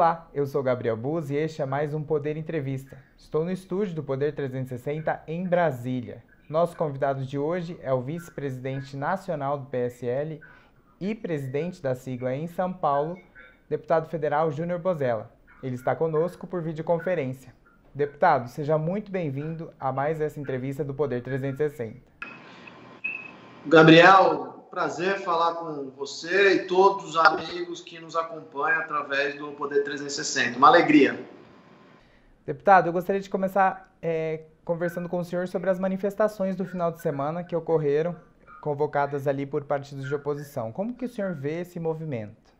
Olá, eu sou Gabriel Buz e este é mais um Poder Entrevista. Estou no estúdio do Poder 360 em Brasília. Nosso convidado de hoje é o vice-presidente nacional do PSL e presidente da sigla em São Paulo, deputado federal Júnior Bozella. Ele está conosco por videoconferência. Deputado, seja muito bem-vindo a mais essa entrevista do Poder 360. Gabriel, prazer falar com você e todos os amigos que nos acompanham através do Poder 360. Uma alegria. Deputado, eu gostaria de começar é, conversando com o senhor sobre as manifestações do final de semana que ocorreram, convocadas ali por partidos de oposição. Como que o senhor vê esse movimento?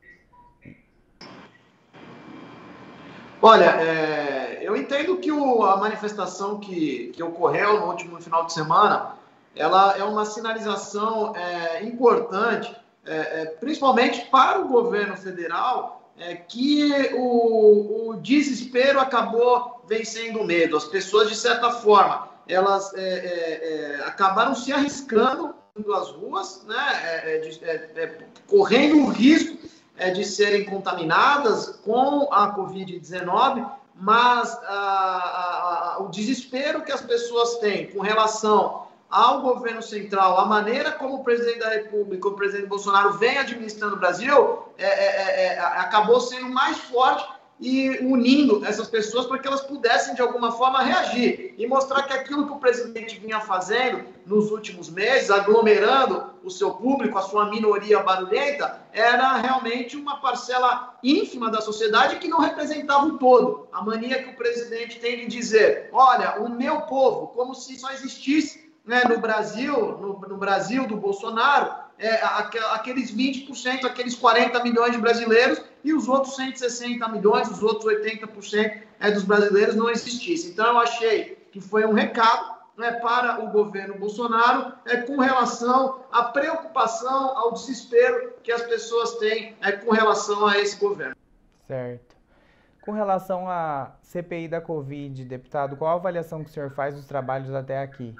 Olha, é, eu entendo que o, a manifestação que, que ocorreu no último final de semana ela é uma sinalização é, importante, é, é, principalmente para o governo federal, é, que o, o, desespero acabou vencendo o medo. As pessoas, de certa forma, elas é, é, acabaram se arriscando indo às ruas, né, de, correndo o risco de serem contaminadas com a Covid-19, mas a, a, a, o desespero que as pessoas têm com relação ao governo central, a maneira como o presidente da República, o presidente Bolsonaro, vem administrando o Brasil, é, é, é, é, acabou sendo mais forte e unindo essas pessoas para que elas pudessem, de alguma forma, reagir e mostrar que aquilo que o presidente vinha fazendo nos últimos meses, aglomerando o seu público, a sua minoria barulhenta, era realmente uma parcela ínfima da sociedade que não representava o todo. A mania que o presidente tem de dizer: olha, o meu povo, como se só existisse né, no Brasil, no, no, Brasil do Bolsonaro, é, aqueles 20%, aqueles 40 milhões de brasileiros e os outros 160 milhões, os outros 80% é, dos brasileiros não existissem. Então, eu achei que foi um recado né, para o governo Bolsonaro é, com relação à preocupação, ao desespero que as pessoas têm é, com relação a esse governo. Certo. Com relação à CPI da Covid, deputado, qual a avaliação que o senhor faz dos trabalhos até aqui?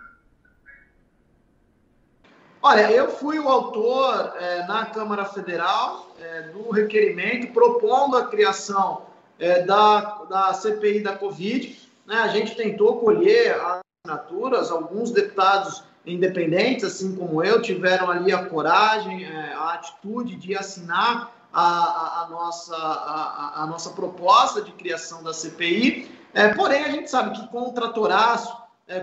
Olha, eu fui o autor é, na Câmara Federal é, do requerimento propondo a criação é, da, da CPI da Covid. Né? A gente tentou colher as assinaturas, alguns deputados independentes, assim como eu, tiveram ali a coragem, a atitude de assinar a, a, a nossa, a, a, nossa proposta de criação da CPI. Porém, a gente sabe que com o tratoraço,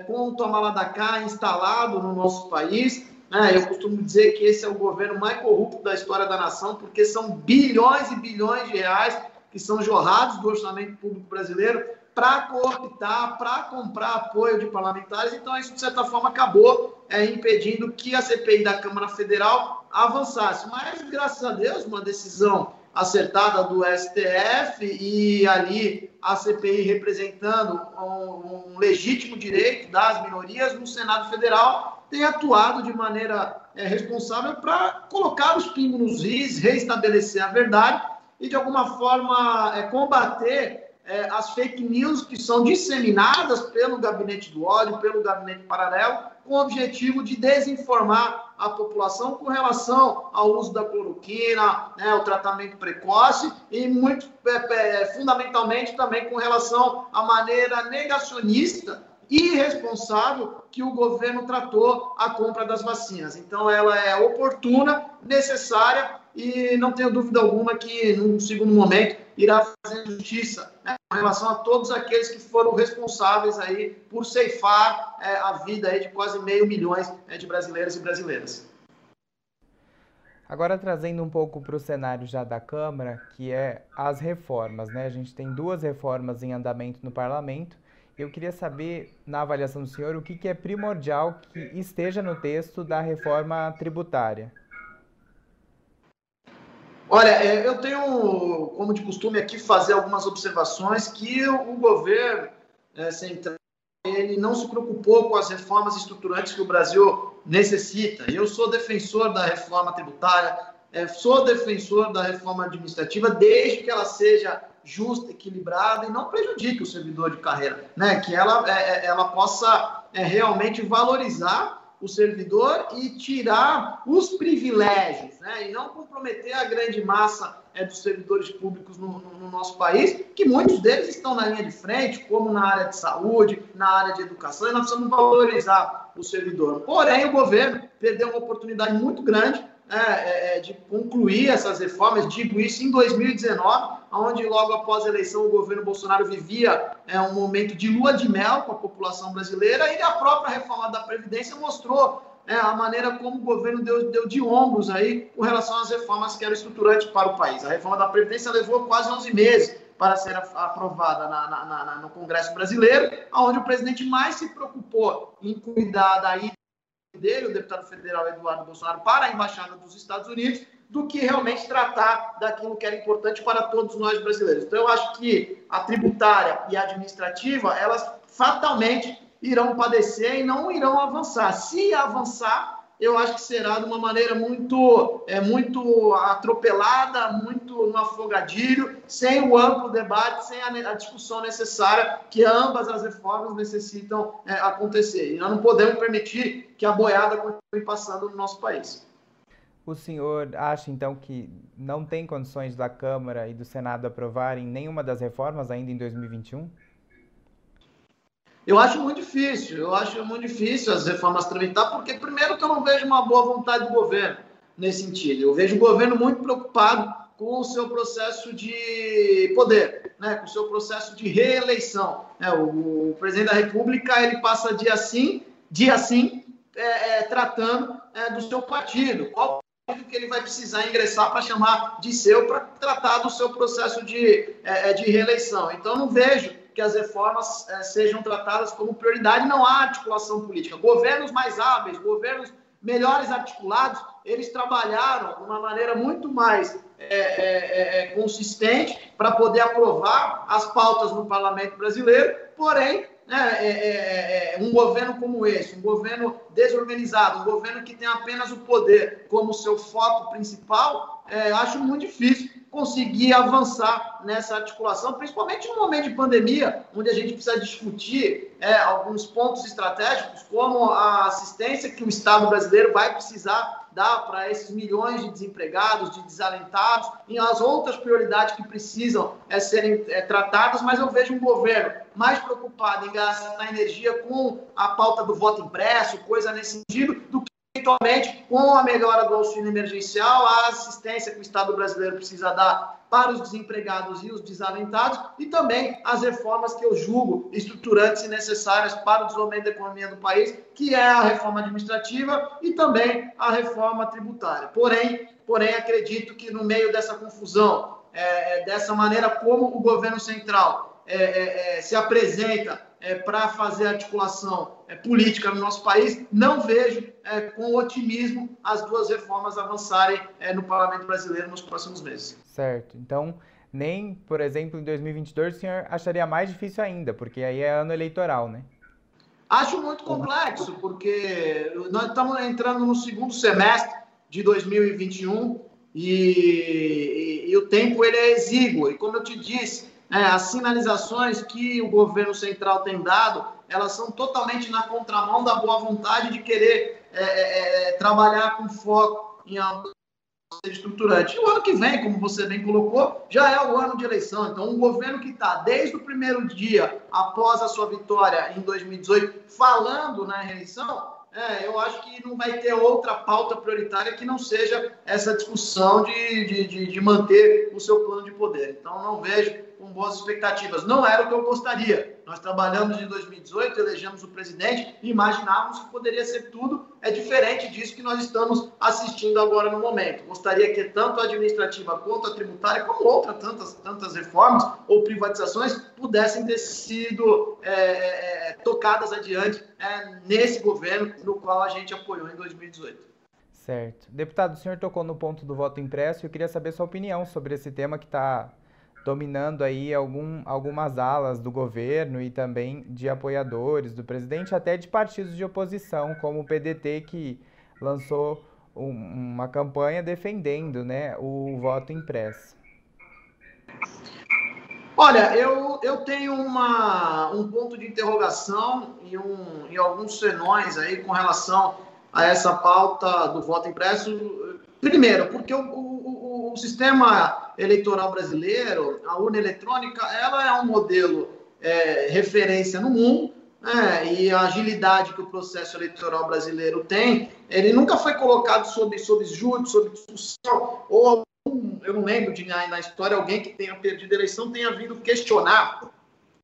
com o toma da cá instalado no nosso país, né? Eu costumo dizer que esse é o governo mais corrupto da história da nação, porque são bilhões e bilhões de reais que são jorrados do orçamento público brasileiro para cooptar, para comprar apoio de parlamentares. Então, isso, de certa forma, acabou é, impedindo que a CPI da Câmara Federal avançasse. Mas, graças a Deus, uma decisão acertada do STF e ali a CPI representando um, um legítimo direito das minorias no Senado Federal tem atuado de maneira é, responsável para colocar os pingos nos is, reestabelecer a verdade e, de alguma forma, é, combater é, as fake news que são disseminadas pelo gabinete do ódio, pelo gabinete paralelo, com o objetivo de desinformar a população com relação ao uso da cloroquina, né, o tratamento precoce e, muito é, é, fundamentalmente, também com relação à maneira negacionista irresponsável que o governo tratou a compra das vacinas. Então, ela é oportuna, necessária e não tenho dúvida alguma que, num segundo momento, irá fazer justiça né, com relação a todos aqueles que foram responsáveis aí por ceifar é, a vida aí de quase meio milhões é, de brasileiros e brasileiras. Agora trazendo um pouco para o cenário já da Câmara, que é as reformas, né? A gente tem duas reformas em andamento no parlamento eu queria saber, na avaliação do senhor, o que, que é primordial que esteja no texto da reforma tributária. Olha, é, eu tenho, como de costume aqui, fazer algumas observações que o governo é, central ele não se preocupou com as reformas estruturantes que o Brasil necessita. Eu sou defensor da reforma tributária, é, sou defensor da reforma administrativa, desde que ela seja justa, equilibrada e não prejudique o servidor de carreira, né? Que ela, é, é ela possa é, realmente valorizar o servidor e tirar os privilégios, né? e não comprometer a grande massa é, dos servidores públicos no, no, no, nosso país, que muitos deles estão na linha de frente, como na área de saúde, na área de educação, e nós precisamos valorizar o servidor. Porém, o governo perdeu uma oportunidade muito grande é, é, é, de concluir essas reformas, digo isso em 2019, onde logo após a eleição o governo Bolsonaro vivia é, um momento de lua de mel com a população brasileira e a própria reforma da Previdência mostrou é, a maneira como o governo deu, deu de ombros aí com relação às reformas que eram estruturantes para o país. A reforma da Previdência levou quase 11 meses para ser aprovada na, na, na, no Congresso brasileiro, onde o presidente mais se preocupou em cuidar da ida dele, o deputado federal Eduardo Bolsonaro, para a Embaixada dos Estados Unidos, do que realmente tratar daquilo que era importante para todos nós brasileiros. Então, eu acho que a tributária e a administrativa, elas fatalmente irão padecer e não irão avançar. Se avançar, eu acho que será de uma maneira muito, é, muito atropelada, muito no afogadilho, sem o amplo debate, sem a, a discussão necessária que ambas as reformas necessitam é, acontecer. E nós não podemos permitir que a boiada continue passando no nosso país. O senhor acha, então, que não tem condições da Câmara e do Senado aprovarem nenhuma das reformas ainda em 2021? Eu acho muito difícil, eu acho muito difícil as reformas tramitar, porque primeiro que eu não vejo uma boa vontade do governo nesse sentido. Eu vejo o governo muito preocupado com o seu processo de poder, né, com o seu processo de reeleição. É, o, o, presidente da República ele passa dia sim, dia sim, é, é, tratando é, do seu partido. Qual partido que ele vai precisar ingressar para chamar de seu para tratar do seu processo de, é, é, de reeleição. Então, não vejo que as reformas eh, sejam tratadas como prioridade, não há articulação política. Governos mais hábeis, governos melhores articulados, eles trabalharam de uma maneira muito mais é, é, consistente para poder aprovar as pautas no parlamento brasileiro, porém, né, um governo como esse, um governo desorganizado, um governo que tem apenas o poder como seu foco principal, acho muito difícil conseguir avançar nessa articulação, principalmente no momento de pandemia, onde a gente precisa discutir é, alguns pontos estratégicos, como a assistência que o Estado brasileiro vai precisar dar para esses milhões de desempregados, de desalentados, e as outras prioridades que precisam é, serem é, tratadas, mas eu vejo um governo mais preocupado em gastar energia com a pauta do voto impresso, coisa nesse sentido, do eventualmente, com a melhora do auxílio emergencial, a assistência que o Estado brasileiro precisa dar para os desempregados e os desalentados, e também as reformas que eu julgo estruturantes e necessárias para o desenvolvimento da economia do país, que é a reforma administrativa e também a reforma tributária. Porém, porém acredito que no meio dessa confusão, é, dessa maneira como o governo central é, é, é se apresenta é, para fazer articulação é, política no nosso país, não vejo é, com otimismo as duas reformas avançarem é, no parlamento brasileiro nos próximos meses. Certo. Então, nem, por exemplo, em 2022 o senhor acharia mais difícil ainda, porque aí é ano eleitoral, né? Acho muito complexo, porque nós estamos entrando no segundo semestre de 2021 e, e, e o tempo ele é exíguo. E como eu te disse, é, as sinalizações que o governo central tem dado, elas são totalmente na contramão da boa vontade de querer é, é, é trabalhar com foco em algo estruturante. E o ano que vem, como você bem colocou, já é o ano de eleição. Então, um governo que está desde o primeiro dia após a sua vitória em 2018 falando na reeleição, é, eu acho que não vai ter outra pauta prioritária que não seja essa discussão de, de, de, de manter o seu plano de poder. Então, não vejo com boas expectativas. Não era o que eu gostaria. Nós trabalhamos em 2018, elegemos o presidente e imaginávamos que poderia ser tudo é diferente disso que nós estamos assistindo agora no momento. Gostaria que tanto a administrativa quanto a tributária, como outras tantas, tantas reformas ou privatizações, pudessem ter sido é, é, é tocadas adiante é, nesse governo no qual a gente apoiou em 2018. Certo. Deputado, o senhor tocou no ponto do voto impresso e eu queria saber sua opinião sobre esse tema que está dominando aí algum, algumas alas do governo e também de apoiadores do presidente, até de partidos de oposição, como o PDT, que lançou um, uma campanha defendendo né, o voto impresso. Olha, eu, eu tenho uma, um ponto de interrogação e, um, e alguns senões aí com relação a essa pauta do voto impresso. Primeiro, porque o, o, o sistema eleitoral brasileiro, a urna eletrônica, ela é um modelo é, referência no mundo, né? e a agilidade que o processo eleitoral brasileiro tem, ele nunca foi colocado sob, sob júdice, sob discussão, ou eu não lembro de na história alguém que tenha perdido a eleição tenha vindo questionar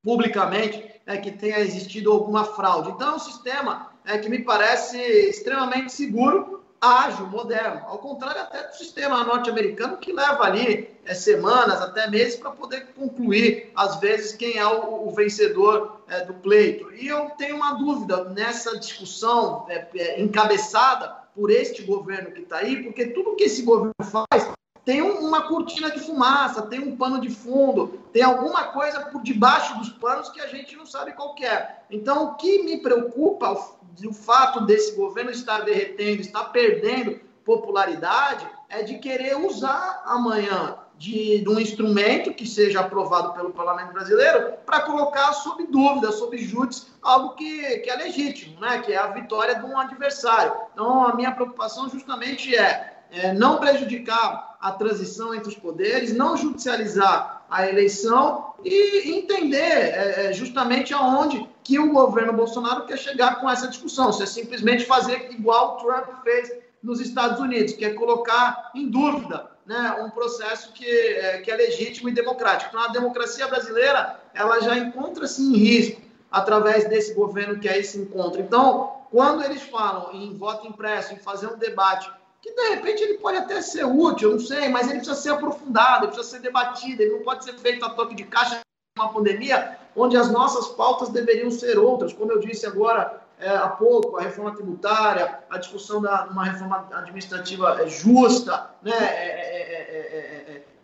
publicamente é, que tenha existido alguma fraude. Então, é um sistema é, que me parece extremamente seguro, ágil, moderno. Ao contrário até do sistema norte-americano, que leva ali é, semanas, até meses, para poder concluir, às vezes, quem é o, o vencedor é, do pleito. E eu tenho uma dúvida nessa discussão é, encabeçada por este governo que está aí, porque tudo que esse governo faz tem uma cortina de fumaça, tem um pano de fundo, tem alguma coisa por debaixo dos panos que a gente não sabe qual é. Então, o que me preocupa, o, o fato desse governo estar derretendo, estar perdendo popularidade, é de querer usar amanhã de, de um instrumento que seja aprovado pelo Parlamento Brasileiro para colocar sob dúvida, sob júdice, algo que, que é legítimo, né? que é a vitória de um adversário. Então, a minha preocupação justamente é é, não prejudicar a transição entre os poderes, não judicializar a eleição e entender é, é, justamente aonde que o governo Bolsonaro quer chegar com essa discussão. Se é simplesmente fazer igual o Trump fez nos Estados Unidos, que é colocar em dúvida né, um processo que é, que é legítimo e democrático. Então, a democracia brasileira ela já encontra-se em risco através desse governo que aí se encontra. Então, quando eles falam em voto impresso, em fazer um debate que de repente ele pode até ser útil, não sei, mas ele precisa ser aprofundado, precisa ser debatido, ele não pode ser feito a toque de caixa uma pandemia, onde as nossas pautas deveriam ser outras, como eu disse agora é, há pouco, a reforma tributária, a discussão de uma reforma administrativa é, justa, né, é, é, é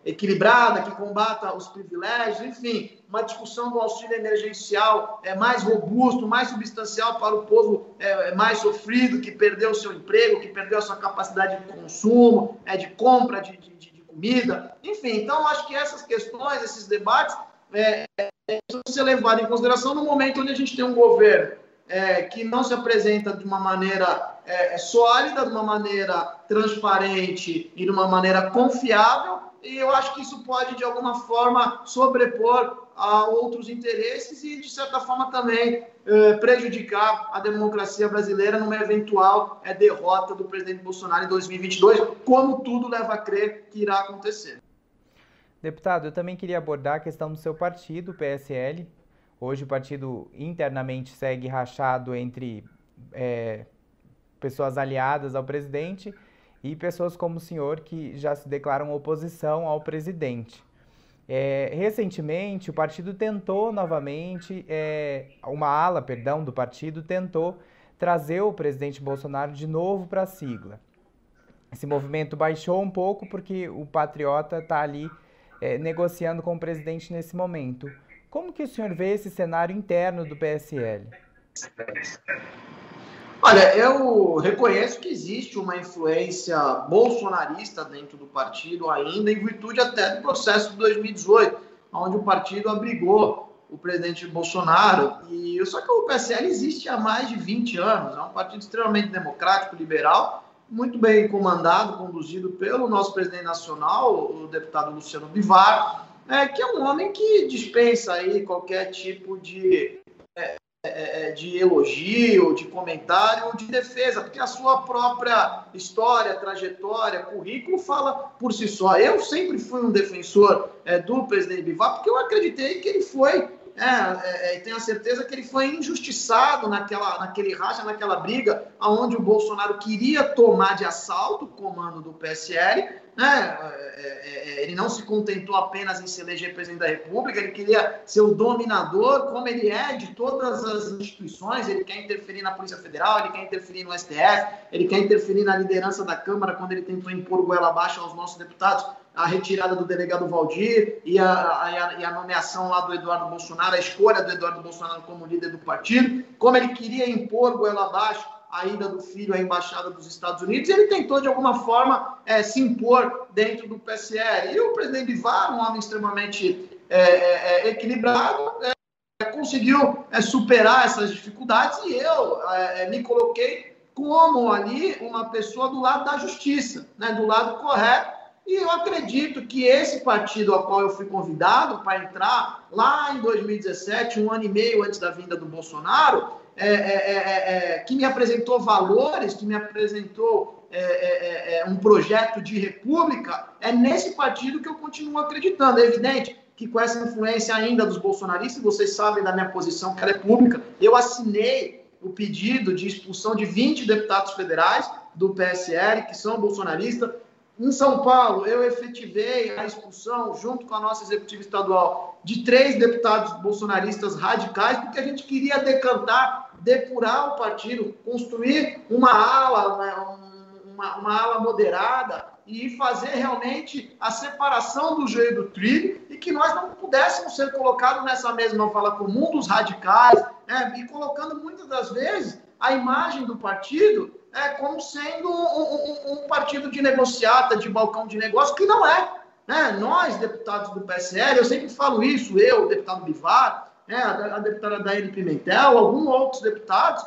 equilibrada, que combata os privilégios, enfim, uma discussão do auxílio emergencial é mais robusto, mais substancial para o povo é, é, mais sofrido, que perdeu o seu emprego, que perdeu a sua capacidade de consumo, é, de compra de, de, de comida, enfim. Então, acho que essas questões, esses debates, é, é, precisam ser levados em consideração no momento onde a gente tem um governo é, que não se apresenta de uma maneira é, sólida, de uma maneira transparente e de uma maneira confiável, e eu acho que isso pode, de alguma forma, sobrepor a outros interesses e, de certa forma, também eh, prejudicar a democracia brasileira numa eventual eh, derrota do presidente Bolsonaro em 2022, como tudo leva a crer que irá acontecer. Deputado, eu também queria abordar a questão do seu partido, PSL. Hoje o partido internamente segue rachado entre é, pessoas aliadas ao presidente e pessoas como o senhor que já se declaram oposição ao presidente. É, recentemente, o partido tentou novamente, é, uma ala, perdão, do partido tentou trazer o presidente Bolsonaro de novo para a sigla. Esse movimento baixou um pouco porque o patriota está ali é, negociando com o presidente nesse momento. Como que o senhor vê esse cenário interno do PSL? Olha, eu reconheço que existe uma influência bolsonarista dentro do partido ainda, em virtude até do processo de 2018, onde o partido abrigou o presidente Bolsonaro. E só que o PSL existe há mais de 20 anos, é um partido extremamente democrático, liberal, muito bem comandado, conduzido pelo nosso presidente nacional, o deputado Luciano Bivar, é, que é um homem que dispensa aí qualquer tipo de é, é, é, de elogio, de comentário, de defesa, porque a sua própria história, trajetória, currículo fala por si só. Eu sempre fui um defensor é, do presidente Bivar, porque eu acreditei que ele foi, é, é, é tenho a certeza que ele foi injustiçado naquela, naquele racha, naquela briga, onde o Bolsonaro queria tomar de assalto o comando do PSL, né? É, é, é, ele não se contentou apenas em se eleger presidente da República, ele queria ser o dominador, como ele é de todas as instituições. Ele quer interferir na Polícia Federal, ele quer interferir no STF, ele quer interferir na liderança da Câmara quando ele tentou impor goela abaixo aos nossos deputados a retirada do delegado Valdir e a, a, a, nomeação lá do Eduardo Bolsonaro, a escolha do Eduardo Bolsonaro como líder do partido, como ele queria impor goela abaixo a ida do filho à embaixada dos Estados Unidos, ele tentou de alguma forma é, se impor dentro do PSL. E o presidente Bivar, um homem extremamente é, é, é equilibrado, é, conseguiu é, superar essas dificuldades e eu me coloquei como ali uma pessoa do lado da justiça, né, do lado correto. E eu acredito que esse partido ao qual eu fui convidado para entrar lá em 2017, um ano e meio antes da vinda do Bolsonaro, é, é, é, é, é que me apresentou valores, que me apresentou é, um projeto de república, é nesse partido que eu continuo acreditando. É evidente que com essa influência ainda dos bolsonaristas, vocês sabem da minha posição, que ela é pública, eu assinei o pedido de expulsão de 20 deputados federais do PSL, que são bolsonaristas. Em São Paulo, eu efetivei a expulsão, junto com a nossa executiva estadual, de três deputados bolsonaristas radicais, porque a gente queria decantar, depurar o partido, construir uma ala, uma, uma ala moderada e fazer realmente a separação do joio do trigo e que nós não pudéssemos ser colocados nessa mesma fala comum dos radicais, né, e colocando muitas das vezes a imagem do partido é, como sendo um, um, um, partido de negociata, de balcão de negócio, que não é. Né? Nós, deputados do PSL, eu sempre falo isso, eu, deputado Bivar, né, a, a deputada Daíra Pimentel, alguns outros deputados,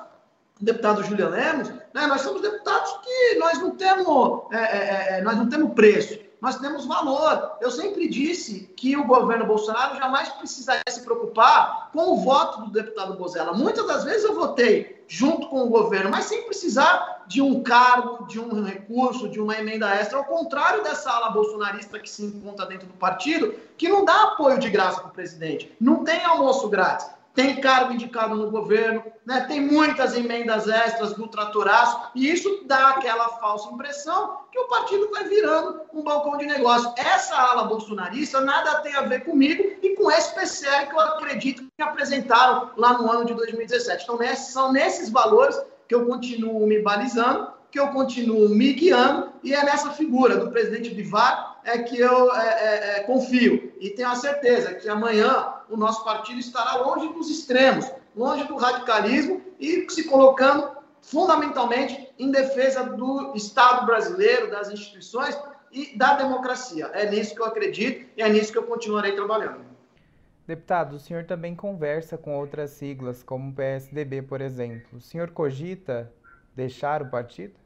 o deputado Júlia Lemos, né, nós somos deputados que nós não temos, é, é, é, é nós não temos preço nós temos valor. Eu sempre disse que o governo Bolsonaro jamais precisaria se preocupar com o voto do deputado Bozella. Muitas das vezes eu votei junto com o governo, mas sem precisar de um cargo, de um recurso, de uma emenda extra. Ao contrário dessa ala bolsonarista que se encontra dentro do partido, que não dá apoio de graça para o presidente, não tem almoço grátis tem cargo indicado no governo, né? tem muitas emendas extras do tratoraço, e isso dá aquela falsa impressão que o partido vai virando um balcão de negócio. Essa ala bolsonarista nada tem a ver comigo e com esse PCL que eu acredito que apresentaram lá no ano de 2017. Então, são nesses valores que eu continuo me balizando, que eu continuo me guiando, e é nessa figura do presidente Bivar é que eu é, é, é, confio. E tenho a certeza que amanhã o nosso partido estará longe dos extremos, longe do radicalismo e se colocando fundamentalmente em defesa do Estado brasileiro, das instituições e da democracia. É nisso que eu acredito e é nisso que eu continuarei trabalhando. Deputado, o senhor também conversa com outras siglas, como o PSDB, por exemplo. O senhor cogita deixar o partido?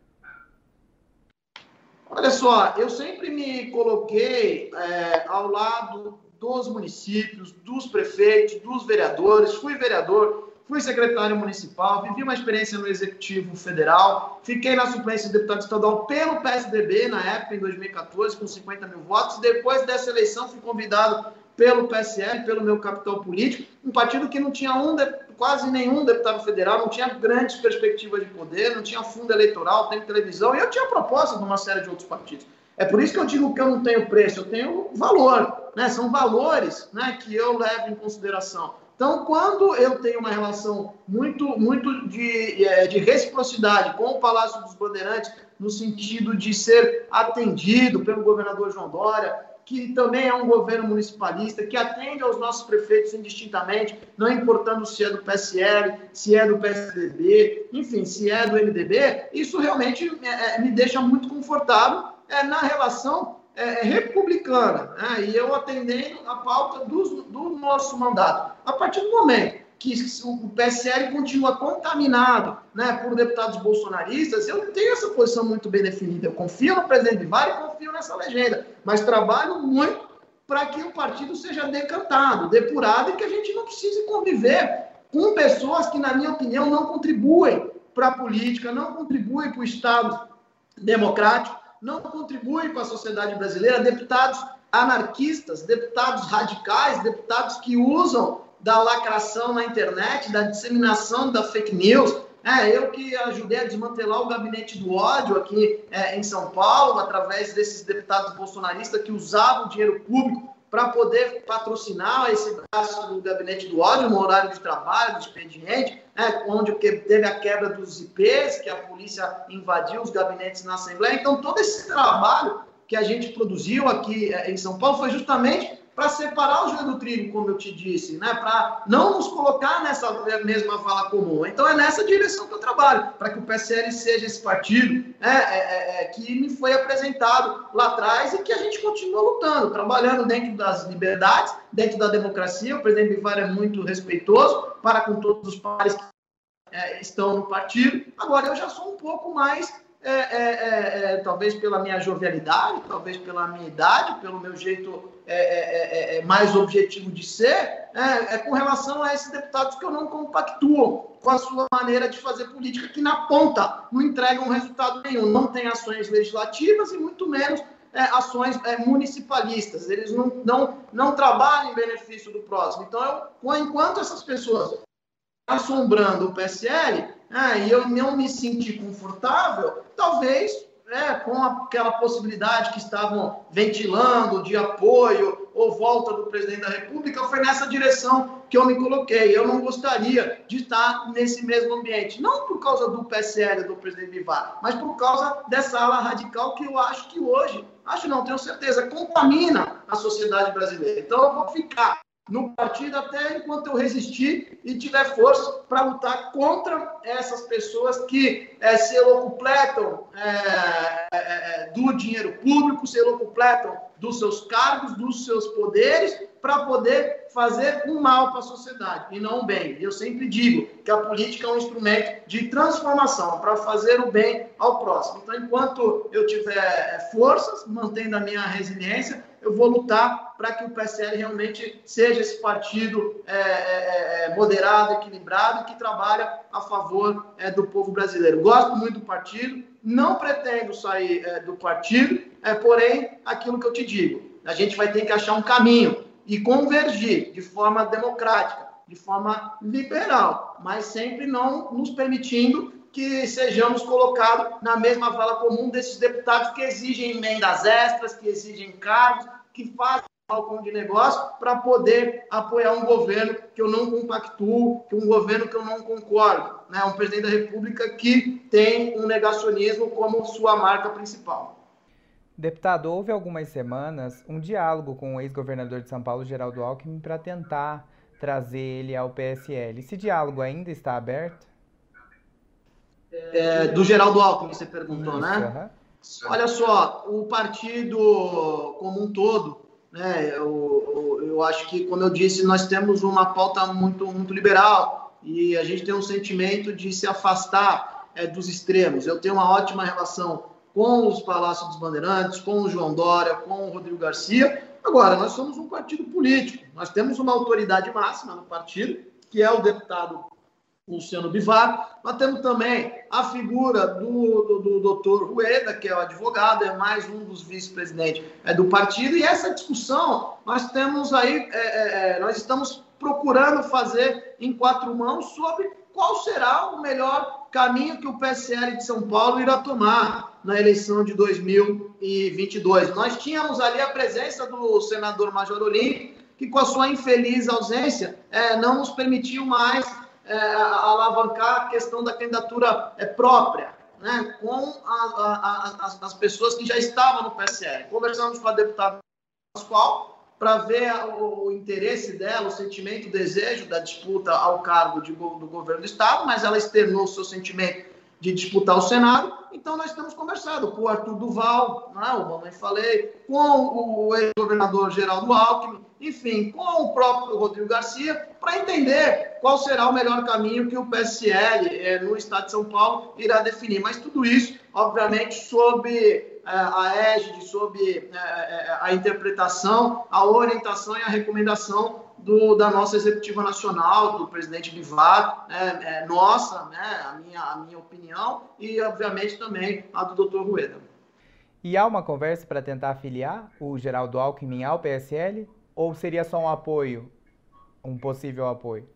Olha só, eu sempre me coloquei é, ao lado dos municípios, dos prefeitos, dos vereadores. Fui vereador, fui secretário municipal, vivi uma experiência no Executivo Federal, fiquei na suplência de deputado estadual pelo PSDB na época, em 2014, com 50 mil votos. Depois dessa eleição, fui convidado pelo PSL, pelo meu capital político, um partido que não tinha um, quase nenhum deputado federal, não tinha grandes perspectivas de poder, não tinha fundo eleitoral, tem televisão, e eu tinha proposta de uma série de outros partidos. É por isso que eu digo que eu não tenho preço, eu tenho valor, né? São valores, né, que eu levo em consideração. Então, quando eu tenho uma relação muito, muito de, é, de reciprocidade com o Palácio dos Bandeirantes, no sentido de ser atendido pelo governador João Dória, que também é um governo municipalista, que atende aos nossos prefeitos indistintamente, não importando se é do PSL, se é do PSDB, enfim, se é do MDB, isso realmente é, me deixa muito confortável é, na relação é, republicana, né? e eu atendendo a pauta do, do nosso mandato. A partir do momento que o PSL continua contaminado né, por deputados bolsonaristas, eu não tenho essa posição muito bem definida. Eu confio no presidente Bivar e confio nessa legenda, mas trabalho muito para que o partido seja decantado, depurado e que a gente não precise conviver com pessoas que, na minha opinião, não contribuem para a política, não contribuem para o Estado democrático, não contribuem para a sociedade brasileira, deputados anarquistas, deputados radicais, deputados que usam da lacração na internet, da disseminação da fake news. É, eu que ajudei a desmantelar o gabinete do ódio aqui é, em São Paulo, através desses deputados bolsonaristas que usavam dinheiro público para poder patrocinar esse braço do gabinete do ódio no horário de trabalho, do expediente, né, onde teve a quebra dos IPs, que a polícia invadiu os gabinetes na Assembleia. Então, todo esse trabalho que a gente produziu aqui é, em São Paulo foi justamente para separar o joio do trigo, como eu te disse, né? para não nos colocar nessa mesma vala comum. Então é nessa direção que eu trabalho, para que o PSL seja esse partido né? é, é, é, que me foi apresentado lá atrás e que a gente continua lutando, trabalhando dentro das liberdades, dentro da democracia. O presidente Bivar é muito respeitoso para com todos os pares que é, estão no partido. Agora, eu já sou um pouco mais é, é, é, é, talvez pela minha jovialidade, talvez pela minha idade, pelo meu jeito é, mais objetivo de ser, é, com relação a esses deputados que eu não compactuo com a sua maneira de fazer política, que na ponta não entregam resultado nenhum, não tem ações legislativas e muito menos ações municipalistas. Eles não, não, não trabalham em benefício do próximo. Então, eu, enquanto essas pessoas assombrando o PSL, ah, e eu não me senti confortável, talvez é, com aquela possibilidade que estavam ventilando de apoio ou volta do presidente da República, foi nessa direção que eu me coloquei. Eu não gostaria de estar nesse mesmo ambiente, não por causa do PSL do presidente Vivar, mas por causa dessa ala radical que eu acho que hoje, acho não, tenho certeza, contamina a sociedade brasileira. Então eu vou ficar no partido até enquanto eu resistir e tiver força para lutar contra essas pessoas que é, se locupletam é, é, é, do dinheiro público, se locupletam dos seus cargos, dos seus poderes, para poder fazer um mal para a sociedade e não um bem. Eu sempre digo que a política é um instrumento de transformação para fazer o bem ao próximo. Então, enquanto eu tiver é, forças, mantendo a minha resiliência, eu vou lutar para que o PSL realmente seja esse partido é, é, é, moderado, equilibrado, que trabalha a favor é, do povo brasileiro. Gosto muito do partido, não pretendo sair é, do partido, é, porém, aquilo que eu te digo, a gente vai ter que achar um caminho e convergir de forma democrática, de forma liberal, mas sempre não nos permitindo que sejamos colocados na mesma vala comum desses deputados que exigem emendas extras, que exigem cargos, que fazem balcão de negócio para poder apoiar um governo que eu não compactuo, que um governo que eu não concordo, né? Um presidente da República que tem um negacionismo como sua marca principal. Deputado, houve algumas semanas um diálogo com o ex-governador de São Paulo, Geraldo Alckmin, para tentar trazer ele ao PSL. Esse diálogo ainda está aberto? É, do Geraldo Alckmin, você perguntou, né? Olha só, o partido como um todo, né, eu, eu, acho que, como eu disse, nós temos uma pauta muito, muito liberal e a gente tem um sentimento de se afastar é, dos extremos. Eu tenho uma ótima relação com os Palácios dos Bandeirantes, com o João Dória, com o Rodrigo Garcia. Agora, nós somos um partido político, nós temos uma autoridade máxima no partido, que é o deputado Luciano Bivar. Nós temos também a figura do, do, do doutor Rueda, que é o advogado, é mais um dos vice-presidentes é, do partido, e essa discussão nós temos aí, é, é, é nós estamos procurando fazer em quatro mãos sobre qual será o melhor caminho que o PSL de São Paulo irá tomar na eleição de 2022. Nós tínhamos ali a presença do senador Major Olim, que com a sua infeliz ausência é, não nos permitiu mais é, alavancar a questão da candidatura é, própria, né, com a, a, a, as, as, pessoas que já estavam no PSL. Conversamos com a deputada Pascoal para ver o, o, interesse dela, o sentimento, o desejo da disputa ao cargo de, do governo do Estado, mas ela externou o seu sentimento de disputar o Senado. Então, nós estamos conversando com o Arthur Duval, né, o mamãe falei, com o ex-governador Geraldo Alckmin, enfim, com o próprio Rodrigo Garcia, para entender qual será o melhor caminho que o PSL eh, no Estado de São Paulo irá definir. Mas tudo isso, obviamente, sob eh, a égide, sob eh, a interpretação, a orientação e a recomendação do, da nossa executiva nacional, do presidente Bivar, é, é, nossa, né, a, minha, a minha opinião, e obviamente também a do doutor Rueda. E há uma conversa para tentar afiliar o Geraldo Alckmin ao PSL? Ou seria só um apoio, um possível apoio?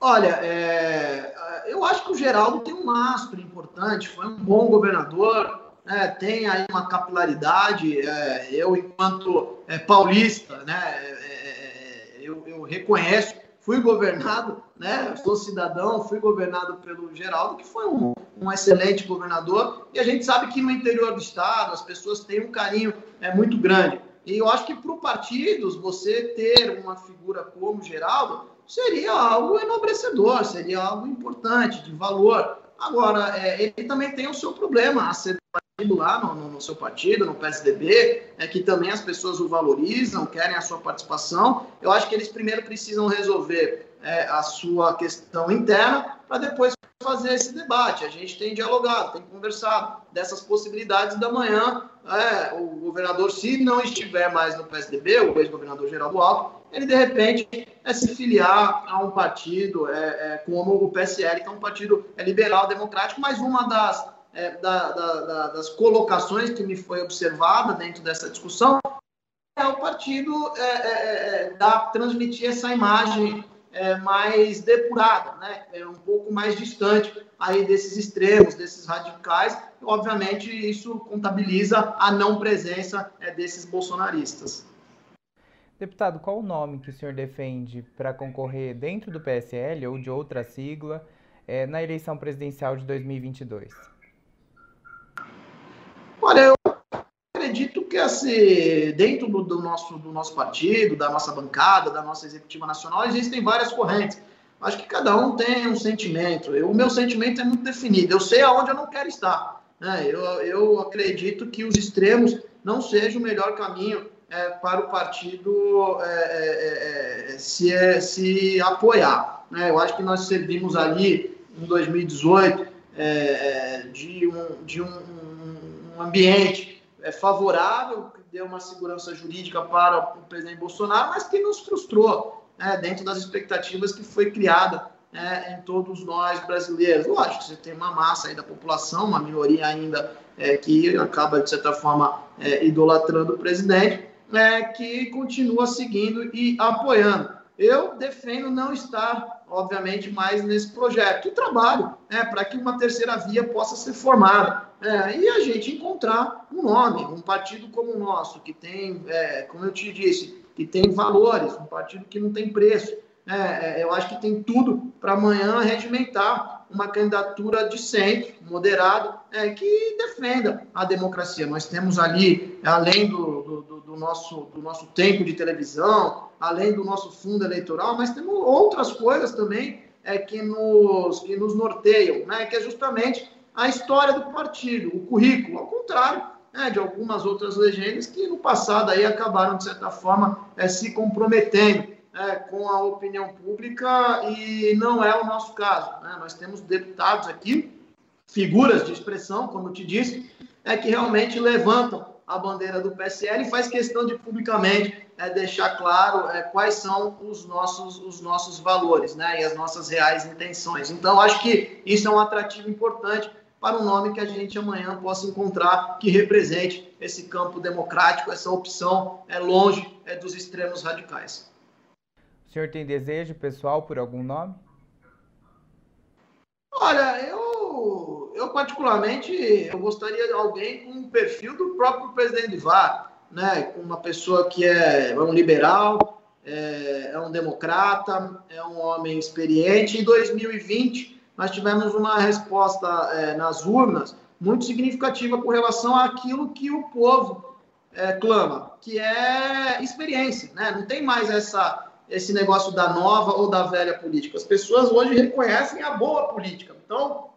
Olha, é, eu acho que o Geraldo tem um lastro importante, foi um bom governador, né, tem aí uma capilaridade. É, eu, enquanto é, paulista, né, é, é, eu, eu, reconheço, fui governado, né, sou cidadão, fui governado pelo Geraldo, que foi um, um excelente governador, e a gente sabe que no interior do estado as pessoas têm um carinho é, muito grande. E eu acho que para o partidos, você ter uma figura como Geraldo seria algo enobrecedor, seria algo importante, de valor. Agora, é, ele também tem o seu problema a ser lá no, no, no, seu partido, no PSDB, é que também as pessoas o valorizam, querem a sua participação. Eu acho que eles primeiro precisam resolver é, a sua questão interna, para depois fazer esse debate. A gente tem dialogado, tem conversado dessas possibilidades da manhã. É, o governador, se não estiver mais no PSDB, o ex-governador Geraldo Alto, ele de repente é se filiar a um partido é, é, como o PSL, que é um partido é, liberal democrático, mas uma das, é, da, da, da, das colocações que me foi observada dentro dessa discussão é o partido é, é, da, transmitir essa imagem é, mais depurada, né? é um pouco mais distante aí desses extremos, desses radicais. Obviamente, isso contabiliza a não presença é, desses bolsonaristas. Deputado, qual o nome que o senhor defende para concorrer dentro do PSL ou de outra sigla é, na eleição presidencial de 2022? Olha, eu acredito que assim, dentro do, do, nosso, do nosso partido, da nossa bancada, da nossa executiva nacional, existem várias correntes. Acho que cada um tem um sentimento. Eu, o meu sentimento é muito definido. Eu sei aonde eu não quero estar. Né? Eu, eu acredito que os extremos não sejam o melhor caminho é, para o partido é, é, é se, é, se apoiar. Né? Eu acho que nós servimos ali em 2018 é, de, um, de um, um ambiente é, favorável, que deu uma segurança jurídica para o presidente Bolsonaro, mas que nos frustrou né, dentro das expectativas que foi criada né, em todos nós brasileiros. Lógico, você tem uma massa aí da população, uma minoria ainda é, que acaba, de certa forma, é, idolatrando o presidente, é, que continua seguindo e apoiando. Eu defendo não estar, obviamente, mais nesse projeto e trabalho né, para que uma terceira via possa ser formada. É, e a gente encontrar um nome, um partido como o nosso, que tem, é, como eu te disse, que tem valores, um partido que não tem preço. É, é eu acho que tem tudo para amanhã regimentar uma candidatura de centro, moderado, é, que defenda a democracia. Nós temos ali, além do, do, do, nosso, do nosso tempo de televisão, além do nosso fundo eleitoral, mas temos outras coisas também é, que, nos, que nos norteiam, né, que é justamente a história do partido, o currículo, ao contrário né, de algumas outras legendas que no passado aí acabaram, de certa forma, é, se comprometendo é, com a opinião pública e não é o nosso caso. Né? Nós temos deputados aqui, figuras de expressão, como eu te disse, é, que realmente levantam a bandeira do PSL e faz questão de publicamente é, deixar claro é, quais são os nossos, os nossos valores né, e as nossas reais intenções. Então, acho que isso é um atrativo importante para um nome que a gente amanhã possa encontrar que represente esse campo democrático, essa opção é longe é, dos extremos radicais. O senhor tem desejo pessoal por algum nome? Olha, eu, eu particularmente eu gostaria de alguém com um perfil do próprio presidente VAR, né? Uma pessoa que é, é um liberal, é, é um democrata, é um homem experiente. Em 2020 nós tivemos uma resposta é, nas urnas muito significativa com relação àquilo que o povo é, clama, que é experiência. Né? Não tem mais essa, esse negócio da nova ou da velha política. As pessoas hoje reconhecem a boa política. Então,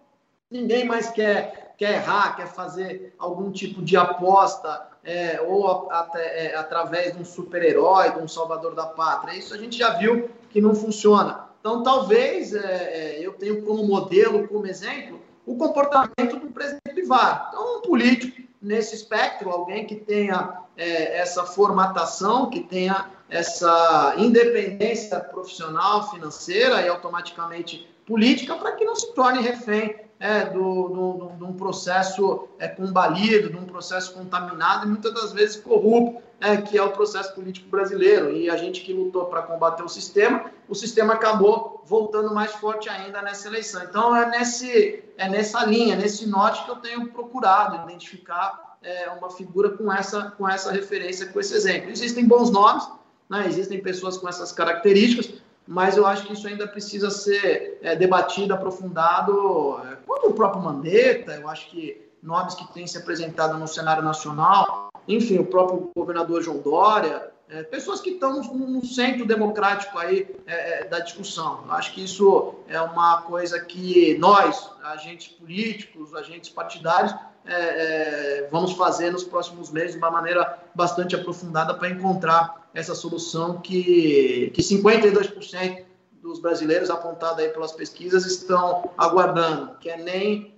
ninguém mais quer, quer errar, quer fazer algum tipo de aposta é, ou até, é, através de um super-herói, de um salvador da pátria. Isso a gente já viu que não funciona. Então, talvez é, é, eu tenha como modelo, como exemplo, o comportamento do presidente Bivar. Então, um político nesse espectro, alguém que tenha é, essa formatação, que tenha essa independência profissional, financeira e automaticamente política, para que não se torne refém é, do, do, de um processo é, combalido, de um processo contaminado e muitas das vezes corrupto, é, que é o processo político brasileiro. E a gente que lutou para combater o sistema, o sistema acabou voltando mais forte ainda nessa eleição. Então é, nesse, é nessa linha, nesse norte que eu tenho procurado identificar é, uma figura com essa, com essa referência, com esse exemplo. Existem bons nomes, né, existem pessoas com essas características, mas eu acho que isso ainda precisa ser é, debatido, aprofundado, é, como o próprio Mandetta, eu acho que nomes que têm se apresentado no cenário nacional, enfim, o próprio governador João Dória, é, pessoas que estão no centro democrático aí é, é, da discussão. Eu acho que isso é uma coisa que nós, agentes políticos, agentes partidários, é, é, vamos fazer nos próximos meses de uma maneira bastante aprofundada para encontrar essa solução que, que 52% dos brasileiros, apontada aí pelas pesquisas, estão aguardando, que é nem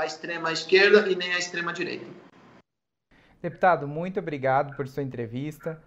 a extrema esquerda e nem a extrema direita. Deputado, muito obrigado por sua entrevista.